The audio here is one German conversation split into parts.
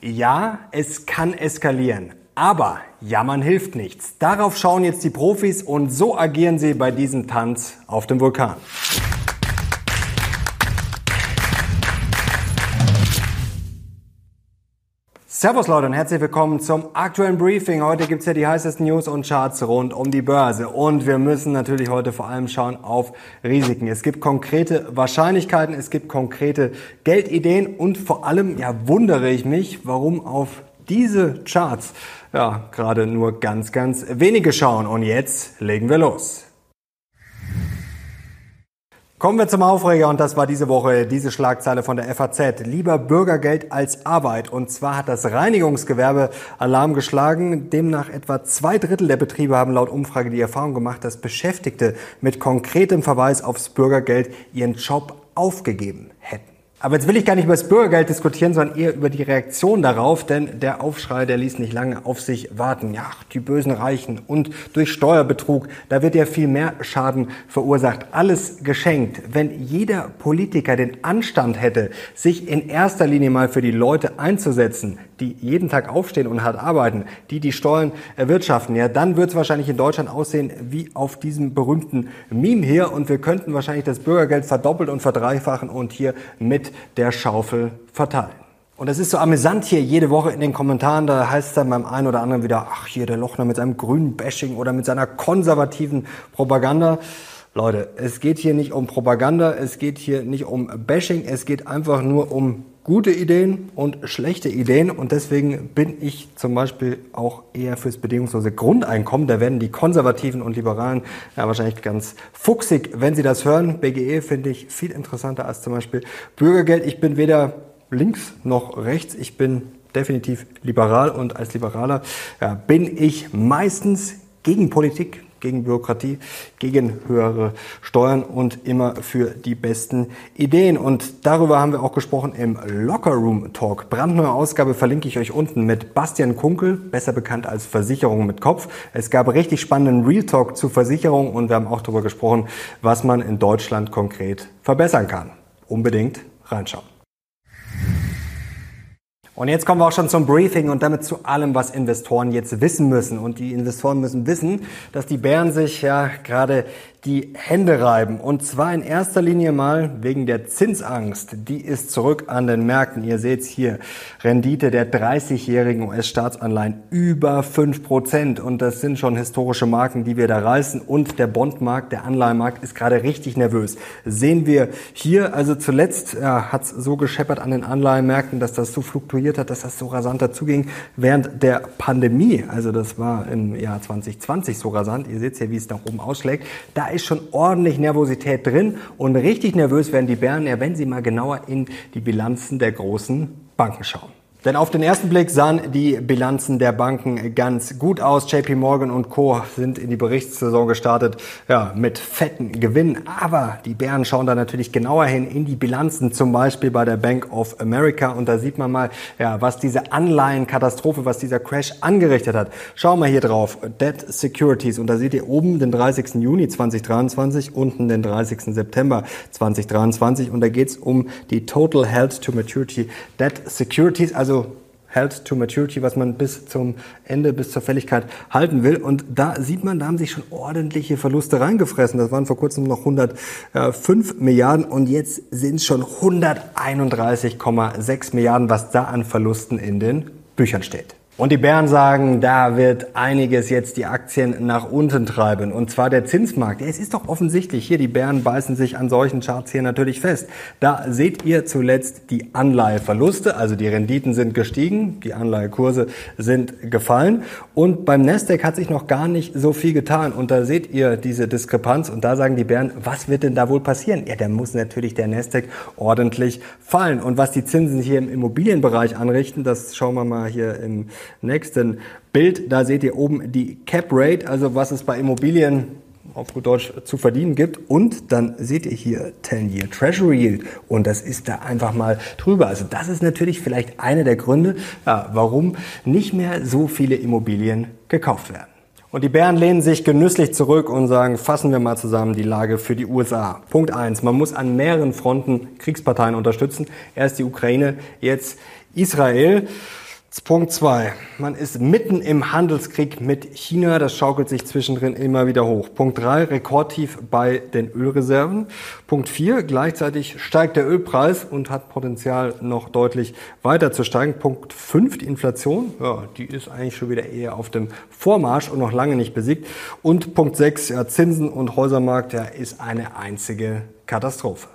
Ja, es kann eskalieren. Aber jammern hilft nichts. Darauf schauen jetzt die Profis und so agieren sie bei diesem Tanz auf dem Vulkan. Servus Leute und herzlich willkommen zum aktuellen Briefing. Heute gibt's ja die heißesten News und Charts rund um die Börse. Und wir müssen natürlich heute vor allem schauen auf Risiken. Es gibt konkrete Wahrscheinlichkeiten, es gibt konkrete Geldideen und vor allem, ja, wundere ich mich, warum auf diese Charts ja, gerade nur ganz, ganz wenige schauen. Und jetzt legen wir los. Kommen wir zum Aufreger und das war diese Woche diese Schlagzeile von der FAZ. Lieber Bürgergeld als Arbeit. Und zwar hat das Reinigungsgewerbe Alarm geschlagen. Demnach etwa zwei Drittel der Betriebe haben laut Umfrage die Erfahrung gemacht, dass Beschäftigte mit konkretem Verweis aufs Bürgergeld ihren Job aufgegeben hätten. Aber jetzt will ich gar nicht über das Bürgergeld diskutieren, sondern eher über die Reaktion darauf, denn der Aufschrei, der ließ nicht lange auf sich warten. Ja, die bösen Reichen und durch Steuerbetrug, da wird ja viel mehr Schaden verursacht. Alles geschenkt. Wenn jeder Politiker den Anstand hätte, sich in erster Linie mal für die Leute einzusetzen, die jeden Tag aufstehen und hart arbeiten, die die Steuern erwirtschaften, ja, dann wird es wahrscheinlich in Deutschland aussehen wie auf diesem berühmten Meme hier und wir könnten wahrscheinlich das Bürgergeld verdoppelt und verdreifachen und hier mit der Schaufel verteilen. Und es ist so amüsant hier jede Woche in den Kommentaren, da heißt es dann beim einen oder anderen wieder, ach hier der Lochner mit seinem grünen Bashing oder mit seiner konservativen Propaganda. Leute, es geht hier nicht um Propaganda, es geht hier nicht um Bashing, es geht einfach nur um gute Ideen und schlechte Ideen. Und deswegen bin ich zum Beispiel auch eher fürs bedingungslose Grundeinkommen. Da werden die Konservativen und Liberalen ja wahrscheinlich ganz fuchsig, wenn sie das hören. BGE finde ich viel interessanter als zum Beispiel Bürgergeld. Ich bin weder links noch rechts. Ich bin definitiv liberal und als Liberaler ja, bin ich meistens gegen Politik, gegen Bürokratie, gegen höhere Steuern und immer für die besten Ideen. Und darüber haben wir auch gesprochen im Locker Room Talk. Brandneue Ausgabe verlinke ich euch unten mit Bastian Kunkel, besser bekannt als Versicherung mit Kopf. Es gab richtig spannenden Real Talk zu Versicherung und wir haben auch darüber gesprochen, was man in Deutschland konkret verbessern kann. Unbedingt reinschauen. Und jetzt kommen wir auch schon zum Briefing und damit zu allem, was Investoren jetzt wissen müssen. Und die Investoren müssen wissen, dass die Bären sich ja gerade die Hände reiben. Und zwar in erster Linie mal wegen der Zinsangst. Die ist zurück an den Märkten. Ihr seht hier Rendite der 30-jährigen US-Staatsanleihen über 5 Prozent. Und das sind schon historische Marken, die wir da reißen. Und der Bondmarkt, der Anleihenmarkt ist gerade richtig nervös. Sehen wir hier, also zuletzt ja, hat es so gescheppert an den Anleihenmärkten, dass das so fluktuiert hat, dass das so rasant dazuging während der Pandemie. Also das war im Jahr 2020 so rasant. Ihr seht hier, wie es nach oben ausschlägt. Da ist schon ordentlich Nervosität drin und richtig nervös werden die Bären, ja, wenn sie mal genauer in die Bilanzen der großen Banken schauen. Denn auf den ersten Blick sahen die Bilanzen der Banken ganz gut aus. JP Morgan und Co. sind in die Berichtssaison gestartet ja, mit fetten Gewinnen. Aber die Bären schauen da natürlich genauer hin in die Bilanzen, zum Beispiel bei der Bank of America. Und da sieht man mal, ja, was diese Anleihenkatastrophe, was dieser Crash angerichtet hat. Schauen wir hier drauf. Debt Securities. Und da seht ihr oben den 30. Juni 2023, unten den 30. September 2023. Und da geht es um die Total Held to Maturity Debt Securities. Also Held to Maturity, was man bis zum Ende, bis zur Fälligkeit halten will. Und da sieht man, da haben sich schon ordentliche Verluste reingefressen. Das waren vor kurzem noch 105 Milliarden und jetzt sind es schon 131,6 Milliarden, was da an Verlusten in den Büchern steht. Und die Bären sagen, da wird einiges jetzt die Aktien nach unten treiben. Und zwar der Zinsmarkt. Es ist doch offensichtlich, hier die Bären beißen sich an solchen Charts hier natürlich fest. Da seht ihr zuletzt die Anleiheverluste, also die Renditen sind gestiegen, die Anleihekurse sind gefallen. Und beim Nasdaq hat sich noch gar nicht so viel getan. Und da seht ihr diese Diskrepanz. Und da sagen die Bären, was wird denn da wohl passieren? Ja, da muss natürlich der Nasdaq ordentlich fallen. Und was die Zinsen hier im Immobilienbereich anrichten, das schauen wir mal hier im nächsten Bild. Da seht ihr oben die Cap Rate, also was es bei Immobilien auf gut Deutsch zu verdienen gibt. Und dann seht ihr hier 10-Year Treasury Yield. Und das ist da einfach mal drüber. Also das ist natürlich vielleicht einer der Gründe, ja, warum nicht mehr so viele Immobilien gekauft werden. Und die Bären lehnen sich genüsslich zurück und sagen, fassen wir mal zusammen die Lage für die USA. Punkt eins: Man muss an mehreren Fronten Kriegsparteien unterstützen. Erst die Ukraine, jetzt Israel. Punkt 2. Man ist mitten im Handelskrieg mit China. Das schaukelt sich zwischendrin immer wieder hoch. Punkt 3. Rekordtief bei den Ölreserven. Punkt 4. Gleichzeitig steigt der Ölpreis und hat Potenzial noch deutlich weiter zu steigen. Punkt 5. Die Inflation. Ja, die ist eigentlich schon wieder eher auf dem Vormarsch und noch lange nicht besiegt. Und Punkt 6. Ja, Zinsen und Häusermarkt. Ja, ist eine einzige Katastrophe.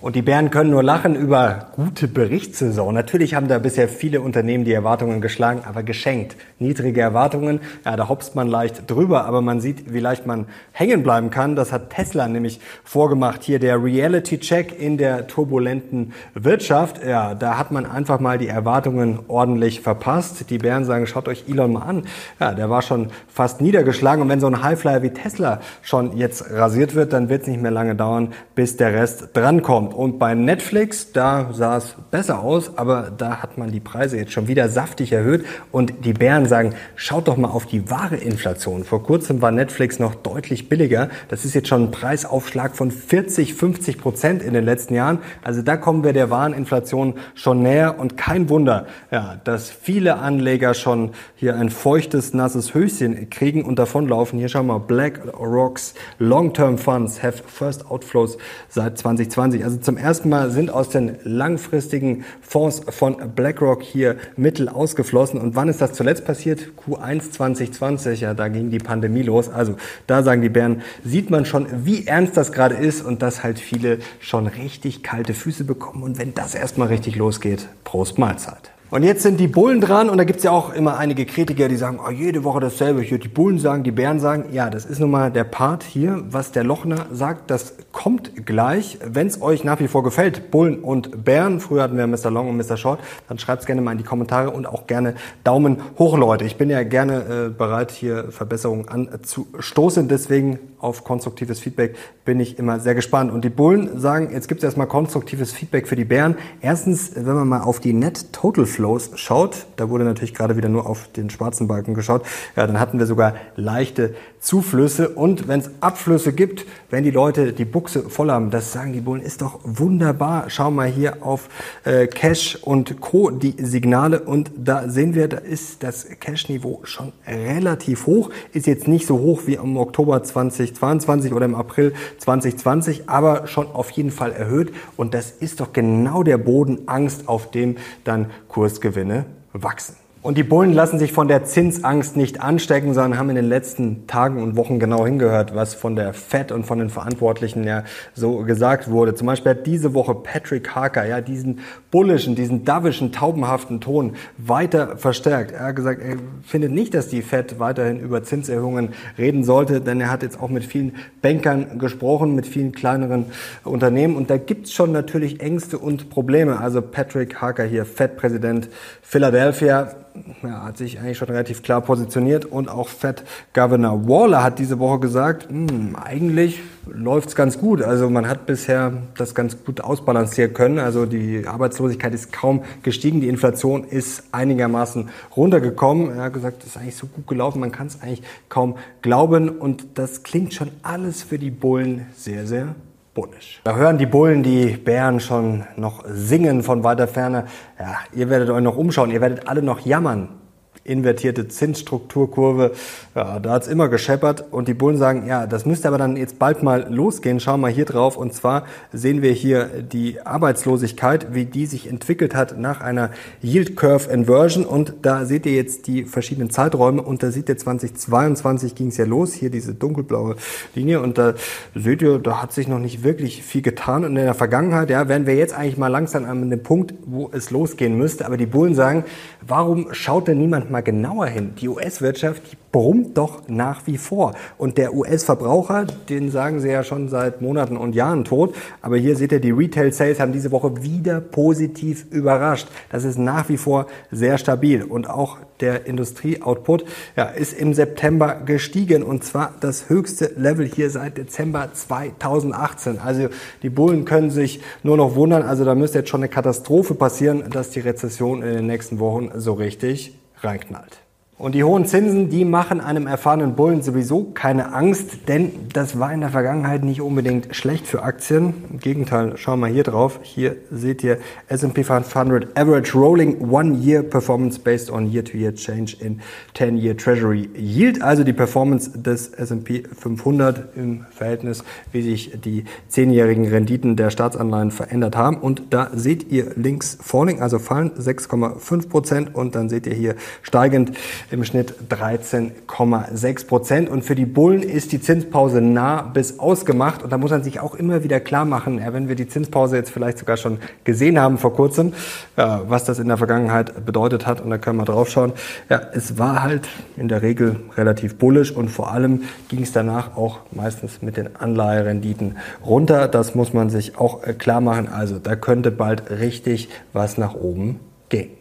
Und die Bären können nur lachen über gute Berichtssaison. Natürlich haben da bisher viele Unternehmen die Erwartungen geschlagen, aber geschenkt. Niedrige Erwartungen, ja, da hopst man leicht drüber, aber man sieht, wie leicht man hängen bleiben kann. Das hat Tesla nämlich vorgemacht. Hier der Reality-Check in der turbulenten Wirtschaft. Ja, da hat man einfach mal die Erwartungen ordentlich verpasst. Die Bären sagen, schaut euch Elon mal an. Ja, der war schon fast niedergeschlagen. Und wenn so ein Highflyer wie Tesla schon jetzt rasiert wird, dann wird es nicht mehr lange dauern, bis der Rest drankommt kommt. Und bei Netflix, da sah es besser aus, aber da hat man die Preise jetzt schon wieder saftig erhöht. Und die Bären sagen, schaut doch mal auf die wahre Inflation. Vor kurzem war Netflix noch deutlich billiger. Das ist jetzt schon ein Preisaufschlag von 40, 50 Prozent in den letzten Jahren. Also da kommen wir der wahren Inflation schon näher. Und kein Wunder, ja, dass viele Anleger schon hier ein feuchtes, nasses Höschen kriegen und davonlaufen. Hier schauen wir mal, Black Rocks Long-Term Funds have first outflows seit 2020. Also zum ersten Mal sind aus den langfristigen Fonds von BlackRock hier Mittel ausgeflossen. Und wann ist das zuletzt passiert? Q1 2020, ja, da ging die Pandemie los. Also da sagen die Bären, sieht man schon, wie ernst das gerade ist und dass halt viele schon richtig kalte Füße bekommen. Und wenn das erstmal richtig losgeht, Prost Mahlzeit. Und jetzt sind die Bullen dran und da gibt's ja auch immer einige Kritiker, die sagen, oh, jede Woche dasselbe. Ich höre die Bullen sagen, die Bären sagen, ja, das ist nun mal der Part hier, was der Lochner sagt, das kommt gleich. Wenn es euch nach wie vor gefällt, Bullen und Bären, früher hatten wir Mr. Long und Mr. Short, dann schreibt's gerne mal in die Kommentare und auch gerne Daumen hoch, Leute. Ich bin ja gerne äh, bereit, hier Verbesserungen anzustoßen, deswegen auf konstruktives Feedback bin ich immer sehr gespannt. Und die Bullen sagen, jetzt gibt's erstmal konstruktives Feedback für die Bären. Erstens, wenn man mal auf die Net Total Flows schaut, da wurde natürlich gerade wieder nur auf den schwarzen Balken geschaut, ja, dann hatten wir sogar leichte Zuflüsse. Und wenn es Abflüsse gibt, wenn die Leute die Buchse voll haben, das sagen die Bullen, ist doch wunderbar. Schau mal hier auf äh, Cash und Co. die Signale und da sehen wir, da ist das Cash-Niveau schon relativ hoch. Ist jetzt nicht so hoch wie im Oktober 2022 oder im April 2020, aber schon auf jeden Fall erhöht. Und das ist doch genau der Boden Angst, auf dem dann Kurs Kursgewinne wachsen. Und die Bullen lassen sich von der Zinsangst nicht anstecken, sondern haben in den letzten Tagen und Wochen genau hingehört, was von der Fed und von den Verantwortlichen ja so gesagt wurde. Zum Beispiel hat diese Woche Patrick Harker ja diesen bullischen, diesen davischen, taubenhaften Ton weiter verstärkt. Er hat gesagt, er findet nicht, dass die Fed weiterhin über Zinserhöhungen reden sollte, denn er hat jetzt auch mit vielen Bankern gesprochen, mit vielen kleineren Unternehmen und da gibt's schon natürlich Ängste und Probleme. Also Patrick Harker hier, Fed-Präsident Philadelphia, ja, hat sich eigentlich schon relativ klar positioniert und auch Fed Governor Waller hat diese Woche gesagt, hm, eigentlich läuft's ganz gut. Also man hat bisher das ganz gut ausbalancieren können. Also die Arbeitslosigkeit ist kaum gestiegen, die Inflation ist einigermaßen runtergekommen. Er hat gesagt, das ist eigentlich so gut gelaufen, man kann es eigentlich kaum glauben und das klingt schon alles für die Bullen sehr, sehr bullisch. Da hören die Bullen die Bären schon noch singen von weiter Ferne. Ja, ihr werdet euch noch umschauen, ihr werdet alle noch jammern invertierte Zinsstrukturkurve. Ja, da hat's immer gescheppert. Und die Bullen sagen, ja, das müsste aber dann jetzt bald mal losgehen. Schauen wir hier drauf. Und zwar sehen wir hier die Arbeitslosigkeit, wie die sich entwickelt hat nach einer Yield Curve Inversion. Und da seht ihr jetzt die verschiedenen Zeiträume. Und da seht ihr 2022 ging es ja los, hier diese dunkelblaue Linie. Und da seht ihr, da hat sich noch nicht wirklich viel getan und in der Vergangenheit, ja, wären wir jetzt eigentlich mal langsam an dem Punkt, wo es losgehen müsste, aber die Bullen sagen, warum schaut denn niemand mal genauer hin. Die US-Wirtschaft, brummt doch nach wie vor. Und der US-Verbraucher, den sagen sie ja schon seit Monaten und Jahren tot. Aber hier seht ihr, die Retail-Sales haben diese Woche wieder positiv überrascht. Das ist nach wie vor sehr stabil. Und auch der Industrie-Output ja, ist im September gestiegen. Und zwar das höchste Level hier seit Dezember 2018. Also die Bullen können sich nur noch wundern. Also da müsste jetzt schon eine Katastrophe passieren, dass die Rezession in den nächsten Wochen so richtig reinknallt. Und die hohen Zinsen, die machen einem erfahrenen Bullen sowieso keine Angst, denn das war in der Vergangenheit nicht unbedingt schlecht für Aktien. Im Gegenteil, schauen wir hier drauf. Hier seht ihr S&P 500 Average Rolling One Year Performance based on Year-to-Year Change in 10-Year Treasury Yield. Also die Performance des S&P 500 im Verhältnis, wie sich die zehnjährigen Renditen der Staatsanleihen verändert haben. Und da seht ihr links falling, also fallen 6,5 Prozent und dann seht ihr hier steigend im Schnitt 13,6 Prozent. Und für die Bullen ist die Zinspause nah bis ausgemacht. Und da muss man sich auch immer wieder klar machen, wenn wir die Zinspause jetzt vielleicht sogar schon gesehen haben vor kurzem, ja, was das in der Vergangenheit bedeutet hat. Und da können wir drauf schauen. Ja, es war halt in der Regel relativ bullisch und vor allem ging es danach auch meistens mit den Anleiherenditen runter. Das muss man sich auch äh, klar machen. Also da könnte bald richtig was nach oben gehen.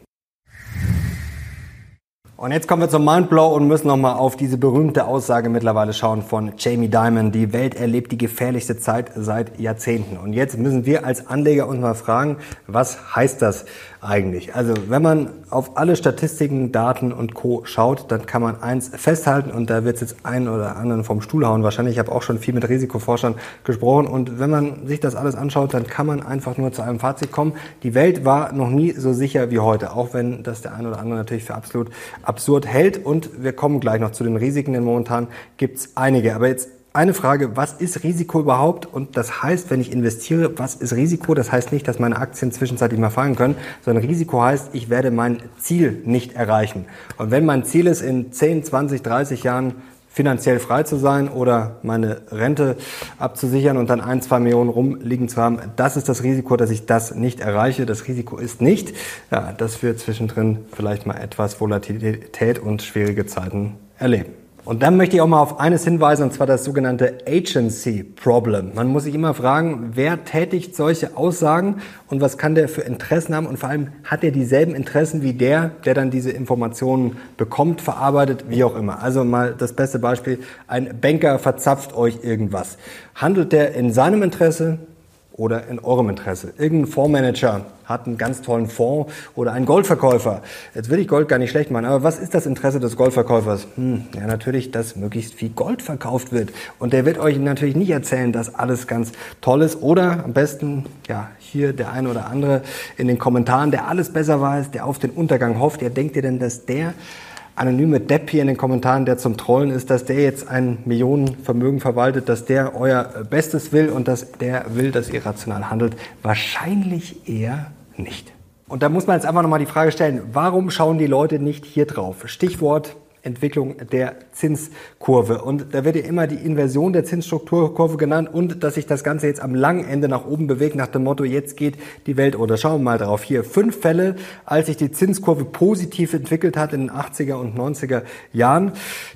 Und jetzt kommen wir zum Mindblow und müssen nochmal auf diese berühmte Aussage mittlerweile schauen von Jamie Dimon. Die Welt erlebt die gefährlichste Zeit seit Jahrzehnten. Und jetzt müssen wir als Anleger uns mal fragen, was heißt das eigentlich? Also wenn man auf alle Statistiken, Daten und Co. schaut, dann kann man eins festhalten und da wird es jetzt einen oder anderen vom Stuhl hauen. Wahrscheinlich, ich habe auch schon viel mit Risikoforschern gesprochen und wenn man sich das alles anschaut, dann kann man einfach nur zu einem Fazit kommen. Die Welt war noch nie so sicher wie heute, auch wenn das der eine oder andere natürlich für absolut absurd hält und wir kommen gleich noch zu den Risiken, denn momentan gibt es einige. Aber jetzt eine Frage, was ist Risiko überhaupt? Und das heißt, wenn ich investiere, was ist Risiko? Das heißt nicht, dass meine Aktien zwischenzeitlich mal fallen können, sondern Risiko heißt, ich werde mein Ziel nicht erreichen. Und wenn mein Ziel ist, in 10, 20, 30 Jahren finanziell frei zu sein oder meine Rente abzusichern und dann ein, zwei Millionen rumliegen zu haben, das ist das Risiko, dass ich das nicht erreiche. Das Risiko ist nicht, ja, dass wir zwischendrin vielleicht mal etwas Volatilität und schwierige Zeiten erleben. Und dann möchte ich auch mal auf eines hinweisen, und zwar das sogenannte Agency Problem. Man muss sich immer fragen, wer tätigt solche Aussagen und was kann der für Interessen haben und vor allem hat er dieselben Interessen wie der, der dann diese Informationen bekommt, verarbeitet, wie auch immer. Also mal das beste Beispiel, ein Banker verzapft euch irgendwas. Handelt der in seinem Interesse? Oder in eurem Interesse. Irgendein Fondsmanager hat einen ganz tollen Fonds oder ein Goldverkäufer. Jetzt will ich Gold gar nicht schlecht machen, aber was ist das Interesse des Goldverkäufers? Hm, ja, natürlich, dass möglichst viel Gold verkauft wird. Und der wird euch natürlich nicht erzählen, dass alles ganz toll ist. Oder am besten, ja, hier der eine oder andere in den Kommentaren, der alles besser weiß, der auf den Untergang hofft. Ja, denkt ihr denn, dass der anonyme Depp hier in den Kommentaren, der zum Trollen ist, dass der jetzt ein Millionenvermögen verwaltet, dass der euer Bestes will und dass der will, dass ihr rational handelt? Wahrscheinlich eher nicht. Und da muss man jetzt einfach nochmal die Frage stellen, warum schauen die Leute nicht hier drauf? Stichwort Entwicklung der Zinskurve. Und da wird ja immer die Inversion der Zinsstrukturkurve genannt und dass sich das Ganze jetzt am langen Ende nach oben bewegt, nach dem Motto, jetzt geht die Welt oder. Schauen wir mal drauf. Hier fünf Fälle, als sich die Zinskurve positiv entwickelt hat in den 80er und 90er Jahren.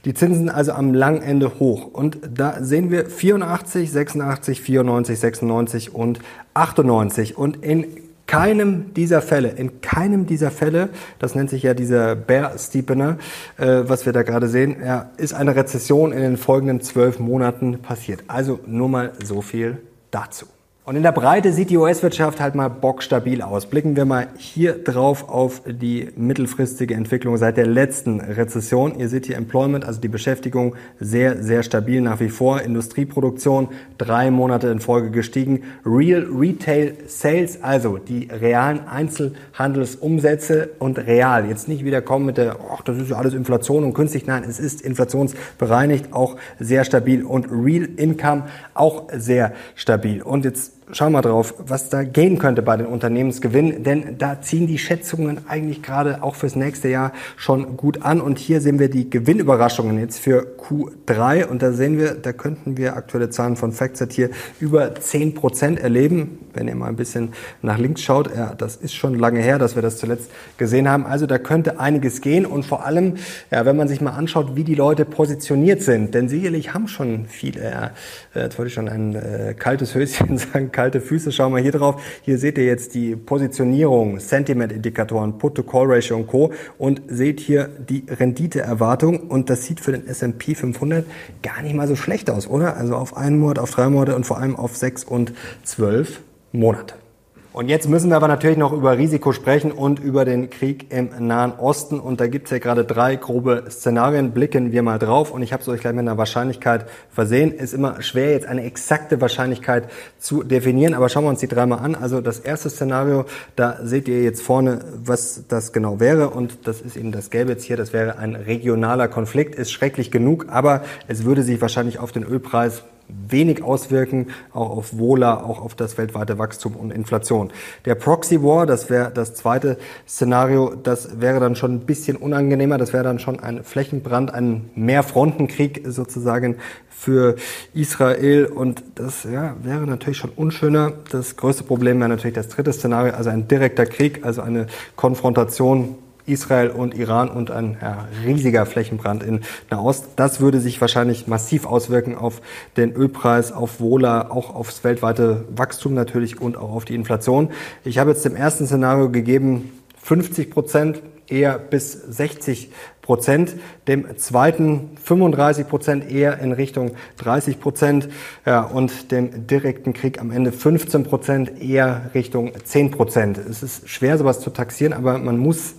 Die Zinsen also am langen Ende hoch. Und da sehen wir 84, 86, 94, 96 und 98. Und in keinem dieser Fälle, in keinem dieser Fälle, das nennt sich ja dieser Bear Steepener, äh, was wir da gerade sehen, ja, ist eine Rezession in den folgenden zwölf Monaten passiert. Also nur mal so viel dazu. Und in der Breite sieht die US-Wirtschaft halt mal bockstabil aus. Blicken wir mal hier drauf auf die mittelfristige Entwicklung seit der letzten Rezession. Ihr seht hier Employment, also die Beschäftigung, sehr, sehr stabil nach wie vor. Industrieproduktion drei Monate in Folge gestiegen. Real Retail Sales, also die realen Einzelhandelsumsätze und real. Jetzt nicht wieder kommen mit der, ach, das ist ja alles Inflation und künstlich. Nein, es ist inflationsbereinigt, auch sehr stabil. Und Real Income auch sehr stabil. Und jetzt schau mal drauf, was da gehen könnte bei den Unternehmensgewinnen, denn da ziehen die Schätzungen eigentlich gerade auch fürs nächste Jahr schon gut an. Und hier sehen wir die Gewinnüberraschungen jetzt für Q3 und da sehen wir, da könnten wir aktuelle Zahlen von FactSet hier über 10 Prozent erleben. Wenn ihr mal ein bisschen nach links schaut, ja, das ist schon lange her, dass wir das zuletzt gesehen haben. Also da könnte einiges gehen und vor allem, ja, wenn man sich mal anschaut, wie die Leute positioniert sind, denn sicherlich haben schon viele, ja, jetzt wollte ich schon ein äh, kaltes Höschen sagen, kalte Füße. Schauen wir hier drauf. Hier seht ihr jetzt die Positionierung, Sentiment-Indikatoren, Put-to-Call-Ratio und Co. Und seht hier die Renditeerwartung. Und das sieht für den S&P 500 gar nicht mal so schlecht aus, oder? Also auf einen Monat, auf drei Monate und vor allem auf sechs und zwölf Monate. Und jetzt müssen wir aber natürlich noch über Risiko sprechen und über den Krieg im Nahen Osten. Und da gibt es ja gerade drei grobe Szenarien. Blicken wir mal drauf. Und ich habe es euch gleich mit einer Wahrscheinlichkeit versehen. Ist immer schwer, jetzt eine exakte Wahrscheinlichkeit zu definieren. Aber schauen wir uns die dreimal an. Also das erste Szenario, da seht ihr jetzt vorne, was das genau wäre. Und das ist eben das Gelbe jetzt hier. Das wäre ein regionaler Konflikt. Ist schrecklich genug, aber es würde sich wahrscheinlich auf den Ölpreis wenig auswirken, auch auf Wohler, auch auf das weltweite Wachstum und Inflation. Der Proxy War, das wäre das zweite Szenario, das wäre dann schon ein bisschen unangenehmer, das wäre dann schon ein Flächenbrand, ein Mehrfrontenkrieg sozusagen für Israel und das ja, wäre natürlich schon unschöner. Das größte Problem wäre natürlich das dritte Szenario, also ein direkter Krieg, also eine Konfrontation Israel und Iran und ein ja, riesiger Flächenbrand in Nahost. Das würde sich wahrscheinlich massiv auswirken auf den Ölpreis, auf Wohler, auch aufs weltweite Wachstum natürlich und auch auf die Inflation. Ich habe jetzt dem ersten Szenario gegeben 50 Prozent, eher bis 60 Prozent, dem zweiten 35 Prozent eher in Richtung 30 Prozent ja, und dem direkten Krieg am Ende 15 Prozent eher Richtung 10 Prozent. Es ist schwer, sowas zu taxieren, aber man muss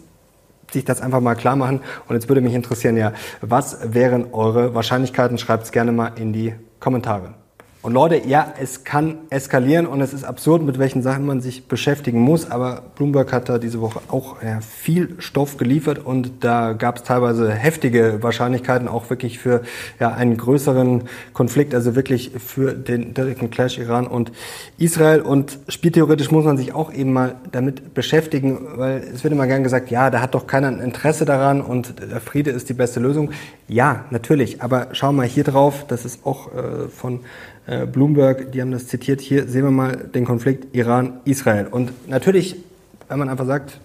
sich das einfach mal klar machen. Und jetzt würde mich interessieren, ja, was wären eure Wahrscheinlichkeiten? Schreibt es gerne mal in die Kommentare. Und Leute, ja, es kann eskalieren und es ist absurd, mit welchen Sachen man sich beschäftigen muss. Aber Bloomberg hat da diese Woche auch ja, viel Stoff geliefert und da gab es teilweise heftige Wahrscheinlichkeiten auch wirklich für ja, einen größeren Konflikt, also wirklich für den direkten Clash Iran und Israel. Und spieltheoretisch muss man sich auch eben mal damit beschäftigen, weil es wird immer gern gesagt, ja, da hat doch keiner ein Interesse daran und der Friede ist die beste Lösung. Ja, natürlich, aber schau mal hier drauf, das ist auch äh, von Bloomberg, die haben das zitiert. Hier sehen wir mal den Konflikt Iran-Israel. Und natürlich, wenn man einfach sagt,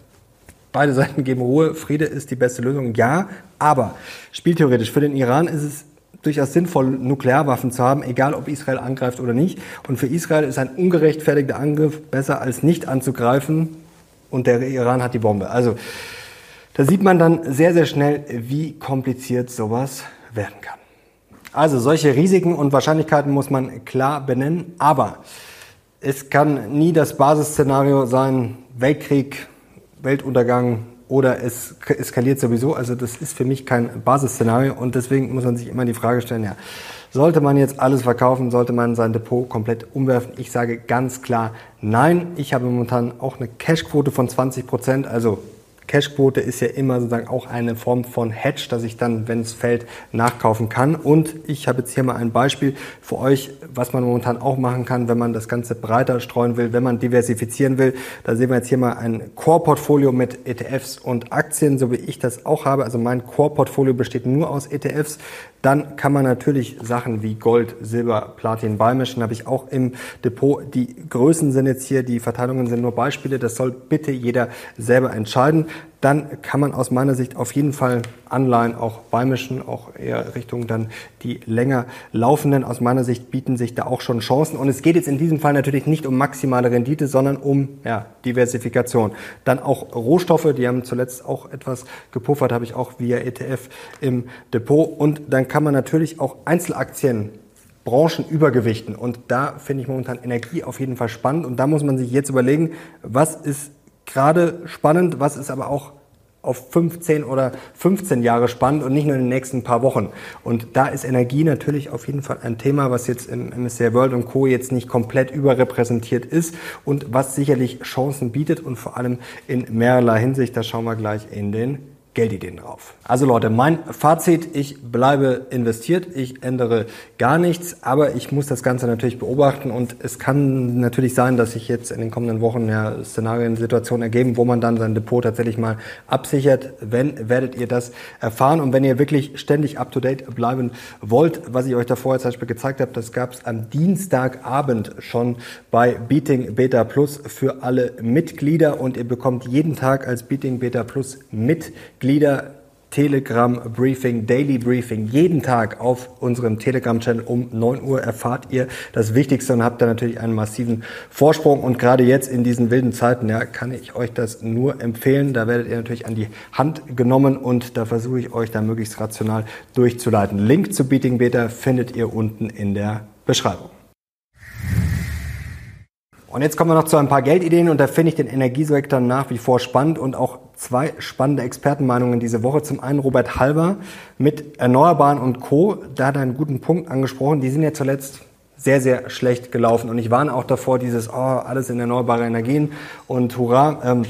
beide Seiten geben Ruhe, Friede ist die beste Lösung, ja, aber spieltheoretisch für den Iran ist es durchaus sinnvoll, Nuklearwaffen zu haben, egal ob Israel angreift oder nicht. Und für Israel ist ein ungerechtfertigter Angriff besser als nicht anzugreifen und der Iran hat die Bombe. Also da sieht man dann sehr, sehr schnell, wie kompliziert sowas werden kann. Also solche Risiken und Wahrscheinlichkeiten muss man klar benennen, aber es kann nie das Basisszenario sein, Weltkrieg, Weltuntergang oder es eskaliert sowieso. Also das ist für mich kein Basisszenario und deswegen muss man sich immer die Frage stellen, ja, sollte man jetzt alles verkaufen, sollte man sein Depot komplett umwerfen? Ich sage ganz klar nein. Ich habe momentan auch eine Cashquote von 20 Prozent, also Cashquote ist ja immer sozusagen auch eine Form von Hedge, dass ich dann, wenn es fällt, nachkaufen kann. Und ich habe jetzt hier mal ein Beispiel für euch, was man momentan auch machen kann, wenn man das Ganze breiter streuen will, wenn man diversifizieren will. Da sehen wir jetzt hier mal ein Core-Portfolio mit ETFs und Aktien, so wie ich das auch habe. Also mein Core-Portfolio besteht nur aus ETFs. Dann kann man natürlich Sachen wie Gold, Silber, Platin beimischen. Habe ich auch im Depot. Die Größen sind jetzt hier, die Verteilungen sind nur Beispiele. Das soll bitte jeder selber entscheiden dann kann man aus meiner Sicht auf jeden Fall Anleihen auch beimischen, auch eher Richtung dann die länger laufenden. Aus meiner Sicht bieten sich da auch schon Chancen. Und es geht jetzt in diesem Fall natürlich nicht um maximale Rendite, sondern um ja, Diversifikation. Dann auch Rohstoffe, die haben zuletzt auch etwas gepuffert, habe ich auch via ETF im Depot. Und dann kann man natürlich auch Einzelaktien Branchen übergewichten. Und da finde ich momentan Energie auf jeden Fall spannend. Und da muss man sich jetzt überlegen, was ist gerade spannend, was ist aber auch auf 15 oder 15 Jahre spannend und nicht nur in den nächsten paar Wochen. Und da ist Energie natürlich auf jeden Fall ein Thema, was jetzt im MSCI World und Co. jetzt nicht komplett überrepräsentiert ist und was sicherlich Chancen bietet und vor allem in mehrerlei Hinsicht. Da schauen wir gleich in den Geldideen drauf. Also Leute, mein Fazit, ich bleibe investiert, ich ändere gar nichts, aber ich muss das Ganze natürlich beobachten und es kann natürlich sein, dass sich jetzt in den kommenden Wochen ja Szenarien, Situationen ergeben, wo man dann sein Depot tatsächlich mal absichert. Wenn, werdet ihr das erfahren und wenn ihr wirklich ständig up-to-date bleiben wollt, was ich euch da vorher zum Beispiel gezeigt habe, das gab es am Dienstagabend schon bei Beating Beta Plus für alle Mitglieder und ihr bekommt jeden Tag als Beating Beta Plus Mitglieder Mitglieder Telegram Briefing, Daily Briefing, jeden Tag auf unserem Telegram-Channel um 9 Uhr erfahrt ihr das Wichtigste und habt da natürlich einen massiven Vorsprung. Und gerade jetzt in diesen wilden Zeiten, ja, kann ich euch das nur empfehlen. Da werdet ihr natürlich an die Hand genommen und da versuche ich euch da möglichst rational durchzuleiten. Link zu Beating Beta findet ihr unten in der Beschreibung. Und jetzt kommen wir noch zu ein paar Geldideen und da finde ich den Energiesektor nach wie vor spannend und auch zwei spannende Expertenmeinungen diese Woche. Zum einen Robert Halber mit Erneuerbaren und Co. Da hat er einen guten Punkt angesprochen. Die sind ja zuletzt sehr, sehr schlecht gelaufen. Und ich warne auch davor, dieses, oh, alles in erneuerbare Energien und hurra. Ähm,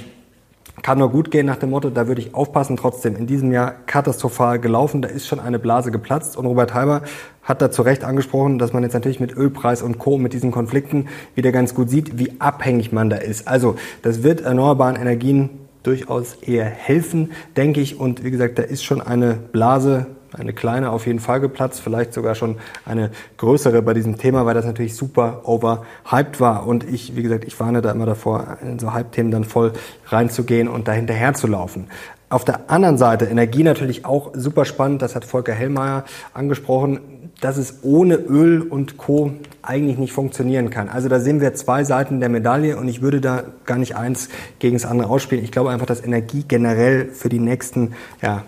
kann nur gut gehen nach dem Motto, da würde ich aufpassen. Trotzdem, in diesem Jahr katastrophal gelaufen. Da ist schon eine Blase geplatzt. Und Robert Halber hat da zu Recht angesprochen, dass man jetzt natürlich mit Ölpreis und Co. mit diesen Konflikten wieder ganz gut sieht, wie abhängig man da ist. Also, das wird erneuerbaren Energien durchaus eher helfen, denke ich. Und wie gesagt, da ist schon eine Blase eine kleine auf jeden Fall geplatzt, vielleicht sogar schon eine größere bei diesem Thema, weil das natürlich super overhyped war. Und ich, wie gesagt, ich warne da immer davor, in so Hype-Themen dann voll reinzugehen und da hinterher zu laufen. Auf der anderen Seite, Energie natürlich auch super spannend, das hat Volker Hellmeier angesprochen, dass es ohne Öl und Co. eigentlich nicht funktionieren kann. Also da sehen wir zwei Seiten der Medaille und ich würde da gar nicht eins gegen das andere ausspielen. Ich glaube einfach, dass Energie generell für die nächsten ja,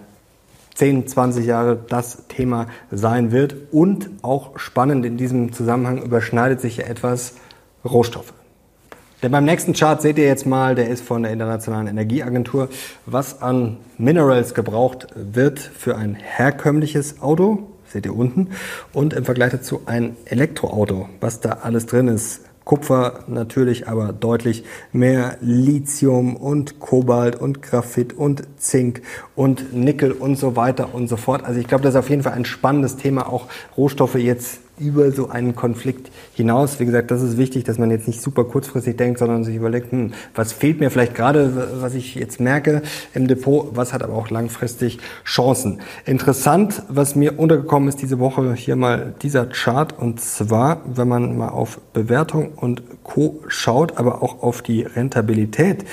10, 20 Jahre das Thema sein wird. Und auch spannend in diesem Zusammenhang überschneidet sich ja etwas Rohstoffe. Denn beim nächsten Chart seht ihr jetzt mal, der ist von der Internationalen Energieagentur, was an Minerals gebraucht wird für ein herkömmliches Auto, seht ihr unten, und im Vergleich dazu ein Elektroauto, was da alles drin ist. Kupfer natürlich aber deutlich mehr Lithium und Kobalt und Graphit und Zink und Nickel und so weiter und so fort. Also ich glaube, das ist auf jeden Fall ein spannendes Thema, auch Rohstoffe jetzt über so einen Konflikt hinaus. Wie gesagt, das ist wichtig, dass man jetzt nicht super kurzfristig denkt, sondern sich überlegt, hm, was fehlt mir vielleicht gerade, was ich jetzt merke im Depot, was hat aber auch langfristig Chancen. Interessant, was mir untergekommen ist diese Woche, hier mal dieser Chart und zwar, wenn man mal auf Bewertung und Co schaut, aber auch auf die Rentabilität,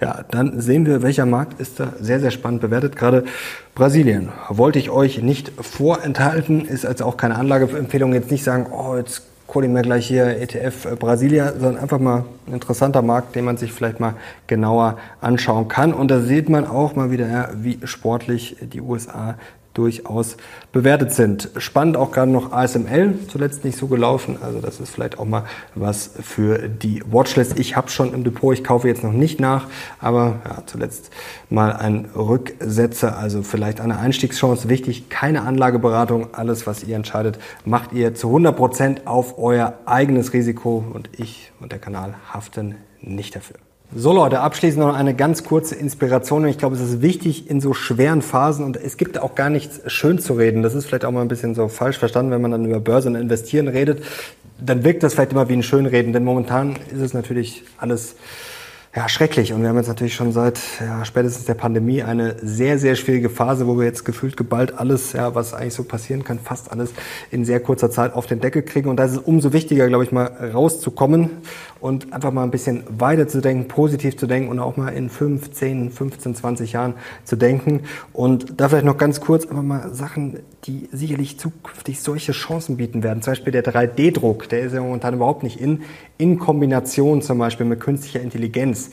ja, dann sehen wir, welcher Markt ist da sehr, sehr spannend bewertet. Gerade Brasilien wollte ich euch nicht vorenthalten, ist also auch keine Anlageempfehlung. Jetzt nicht sagen, oh, jetzt hole ich mir gleich hier ETF äh, Brasilia, sondern einfach mal ein interessanter Markt, den man sich vielleicht mal genauer anschauen kann. Und da sieht man auch mal wieder, wie sportlich die USA durchaus bewertet sind. Spannend auch gerade noch ASML, zuletzt nicht so gelaufen. Also das ist vielleicht auch mal was für die Watchlist. Ich habe schon im Depot, ich kaufe jetzt noch nicht nach, aber ja, zuletzt mal ein Rücksetzer, also vielleicht eine Einstiegschance. Wichtig, keine Anlageberatung. Alles, was ihr entscheidet, macht ihr zu 100 Prozent auf euer eigenes Risiko und ich und der Kanal haften nicht dafür. So Leute, abschließend noch eine ganz kurze Inspiration. Ich glaube, es ist wichtig in so schweren Phasen und es gibt auch gar nichts schön zu reden. Das ist vielleicht auch mal ein bisschen so falsch verstanden, wenn man dann über Börse und Investieren redet. Dann wirkt das vielleicht immer wie ein Schönreden, denn momentan ist es natürlich alles ja, schrecklich. Und wir haben jetzt natürlich schon seit ja, spätestens der Pandemie eine sehr, sehr schwierige Phase, wo wir jetzt gefühlt geballt alles, ja, was eigentlich so passieren kann, fast alles in sehr kurzer Zeit auf den Deckel kriegen. Und da ist es umso wichtiger, glaube ich, mal rauszukommen und einfach mal ein bisschen weiter zu denken, positiv zu denken und auch mal in 5, 10, 15, 20 Jahren zu denken. Und da vielleicht noch ganz kurz einfach mal Sachen, die sicherlich zukünftig solche Chancen bieten werden. Zum Beispiel der 3D-Druck, der ist ja momentan überhaupt nicht in, in Kombination zum Beispiel mit künstlicher Intelligenz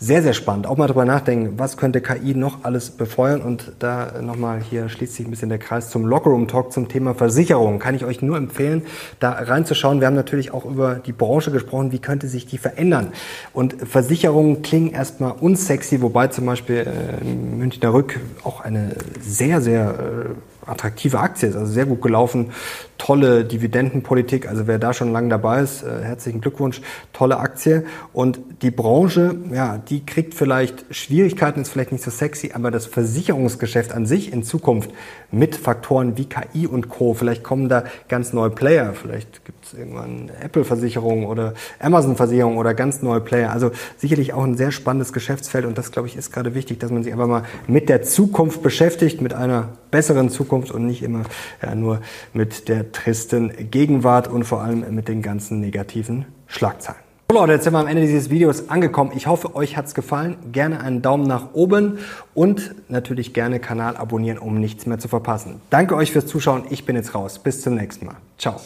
sehr, sehr spannend. Auch mal drüber nachdenken, was könnte KI noch alles befeuern. Und da nochmal hier schließt sich ein bisschen der Kreis zum Lockerroom Talk zum Thema Versicherung. Kann ich euch nur empfehlen, da reinzuschauen. Wir haben natürlich auch über die Branche gesprochen. Wie könnte sich die verändern? Und Versicherungen klingen erstmal unsexy, wobei zum Beispiel äh, Münchner Rück auch eine sehr, sehr äh, attraktive Aktie ist, also sehr gut gelaufen, tolle Dividendenpolitik, also wer da schon lange dabei ist, äh, herzlichen Glückwunsch, tolle Aktie und die Branche, ja, die kriegt vielleicht Schwierigkeiten, ist vielleicht nicht so sexy, aber das Versicherungsgeschäft an sich in Zukunft mit Faktoren wie KI und Co. Vielleicht kommen da ganz neue Player. Vielleicht gibt es irgendwann Apple-Versicherung oder Amazon-Versicherung oder ganz neue Player. Also sicherlich auch ein sehr spannendes Geschäftsfeld und das, glaube ich, ist gerade wichtig, dass man sich einfach mal mit der Zukunft beschäftigt, mit einer besseren Zukunft und nicht immer ja, nur mit der tristen Gegenwart und vor allem mit den ganzen negativen Schlagzeilen. So Leute, jetzt sind wir am Ende dieses Videos angekommen. Ich hoffe, euch hat's gefallen. Gerne einen Daumen nach oben und natürlich gerne Kanal abonnieren, um nichts mehr zu verpassen. Danke euch fürs Zuschauen. Ich bin jetzt raus. Bis zum nächsten Mal. Ciao.